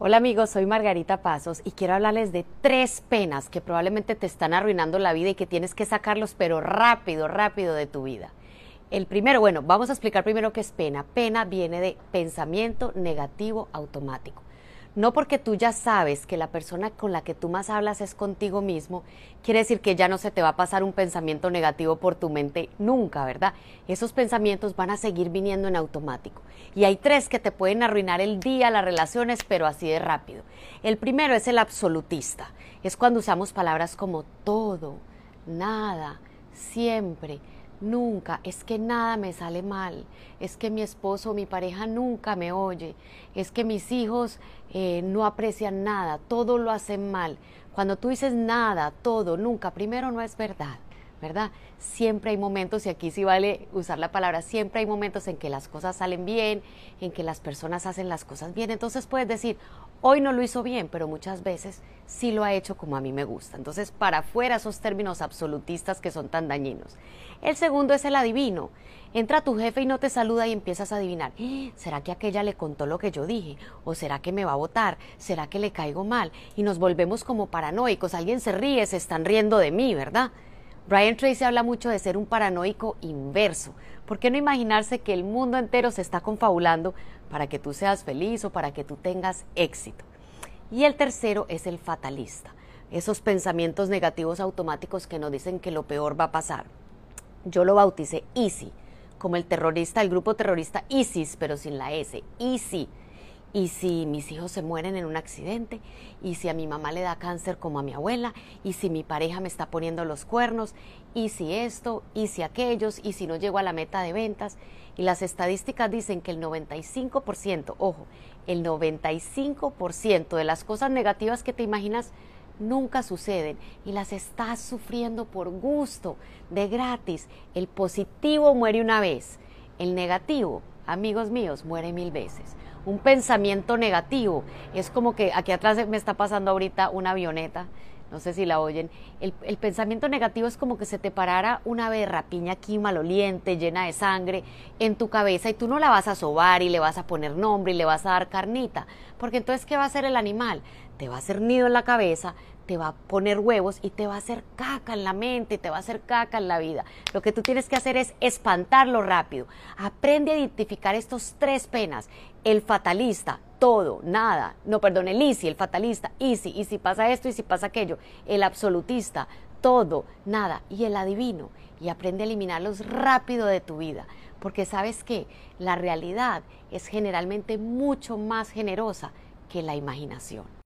Hola amigos, soy Margarita Pasos y quiero hablarles de tres penas que probablemente te están arruinando la vida y que tienes que sacarlos pero rápido, rápido de tu vida. El primero, bueno, vamos a explicar primero qué es pena. Pena viene de pensamiento negativo automático. No porque tú ya sabes que la persona con la que tú más hablas es contigo mismo, quiere decir que ya no se te va a pasar un pensamiento negativo por tu mente nunca, ¿verdad? Esos pensamientos van a seguir viniendo en automático. Y hay tres que te pueden arruinar el día, las relaciones, pero así de rápido. El primero es el absolutista. Es cuando usamos palabras como todo, nada, siempre Nunca, es que nada me sale mal, es que mi esposo o mi pareja nunca me oye, es que mis hijos eh, no aprecian nada, todo lo hacen mal. Cuando tú dices nada, todo, nunca, primero no es verdad. ¿Verdad? Siempre hay momentos, y aquí sí vale usar la palabra, siempre hay momentos en que las cosas salen bien, en que las personas hacen las cosas bien. Entonces puedes decir, hoy no lo hizo bien, pero muchas veces sí lo ha hecho como a mí me gusta. Entonces, para afuera esos términos absolutistas que son tan dañinos. El segundo es el adivino. Entra tu jefe y no te saluda y empiezas a adivinar. ¡Eh! ¿Será que aquella le contó lo que yo dije? ¿O será que me va a votar? ¿Será que le caigo mal? Y nos volvemos como paranoicos. Alguien se ríe, se están riendo de mí, ¿verdad? Brian Tracy habla mucho de ser un paranoico inverso. ¿Por qué no imaginarse que el mundo entero se está confabulando para que tú seas feliz o para que tú tengas éxito? Y el tercero es el fatalista, esos pensamientos negativos automáticos que nos dicen que lo peor va a pasar. Yo lo bauticé Easy, como el terrorista, el grupo terrorista ISIS, pero sin la S, Easy y si mis hijos se mueren en un accidente, y si a mi mamá le da cáncer como a mi abuela, y si mi pareja me está poniendo los cuernos, y si esto, y si aquellos, y si no llego a la meta de ventas. Y las estadísticas dicen que el 95%, ojo, el 95% de las cosas negativas que te imaginas nunca suceden y las estás sufriendo por gusto, de gratis. El positivo muere una vez, el negativo, amigos míos, muere mil veces un pensamiento negativo. Es como que aquí atrás me está pasando ahorita una avioneta, no sé si la oyen. El, pensamiento negativo es como que se te parara una ave de aquí maloliente, llena de sangre, en tu cabeza y tú no la vas a sobar y le vas a poner nombre y le vas a dar carnita. Porque entonces, ¿qué va a hacer el animal? Te va a hacer nido en la cabeza, te va a poner huevos y te va a hacer caca en la mente, te va a hacer caca en la vida. Lo que tú tienes que hacer es espantarlo rápido. Aprende a identificar estos tres penas. El fatalista, todo, nada. No, perdón, el easy, el fatalista, easy. Y si pasa esto y si pasa aquello. El absolutista, todo, nada. Y el adivino. Y aprende a eliminarlos rápido de tu vida. Porque sabes que la realidad es generalmente mucho más generosa que la imaginación.